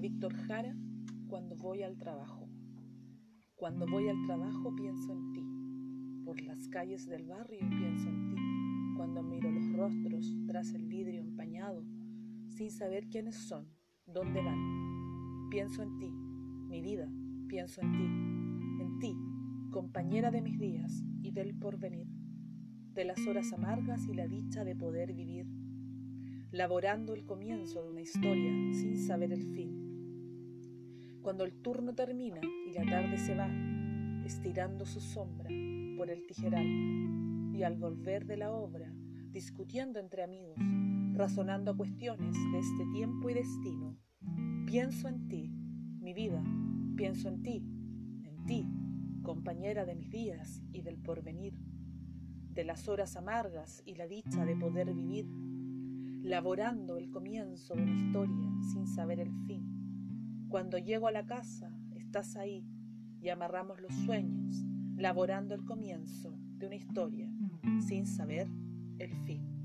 Víctor Jara, cuando voy al trabajo. Cuando voy al trabajo pienso en ti. Por las calles del barrio pienso en ti. Cuando miro los rostros tras el vidrio empañado, sin saber quiénes son, dónde van. Pienso en ti, mi vida, pienso en ti, en ti, compañera de mis días y del porvenir, de las horas amargas y la dicha de poder vivir, laborando el comienzo de una historia sin saber el fin cuando el turno termina y la tarde se va, estirando su sombra por el tijeral, y al volver de la obra, discutiendo entre amigos, razonando cuestiones de este tiempo y destino, pienso en ti, mi vida, pienso en ti, en ti, compañera de mis días y del porvenir, de las horas amargas y la dicha de poder vivir, laborando el comienzo de una historia sin saber el fin cuando llego a la casa, estás ahí y amarramos los sueños, laborando el comienzo de una historia sin saber el fin.